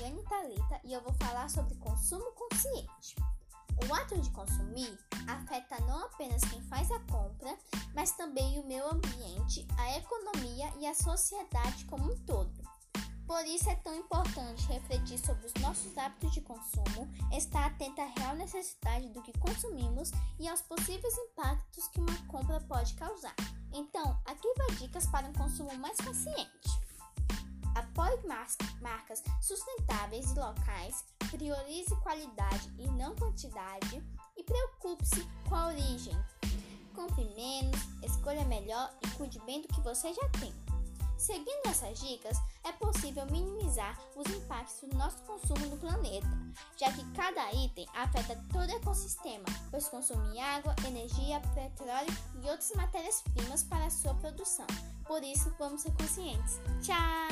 é Thalita e eu vou falar sobre consumo consciente. O ato de consumir afeta não apenas quem faz a compra, mas também o meio ambiente, a economia e a sociedade como um todo. Por isso é tão importante refletir sobre os nossos hábitos de consumo, estar atento à real necessidade do que consumimos e aos possíveis impactos que uma compra pode causar. Então, aqui vai dicas para um consumo mais consciente. Apoie marcas sustentáveis e locais, priorize qualidade e não quantidade e preocupe-se com a origem. Compre menos, escolha melhor e cuide bem do que você já tem. Seguindo essas dicas, é possível minimizar os impactos do nosso consumo no planeta, já que cada item afeta todo o ecossistema, pois consome água, energia, petróleo e outras matérias-primas para a sua produção. Por isso, vamos ser conscientes. Tchau!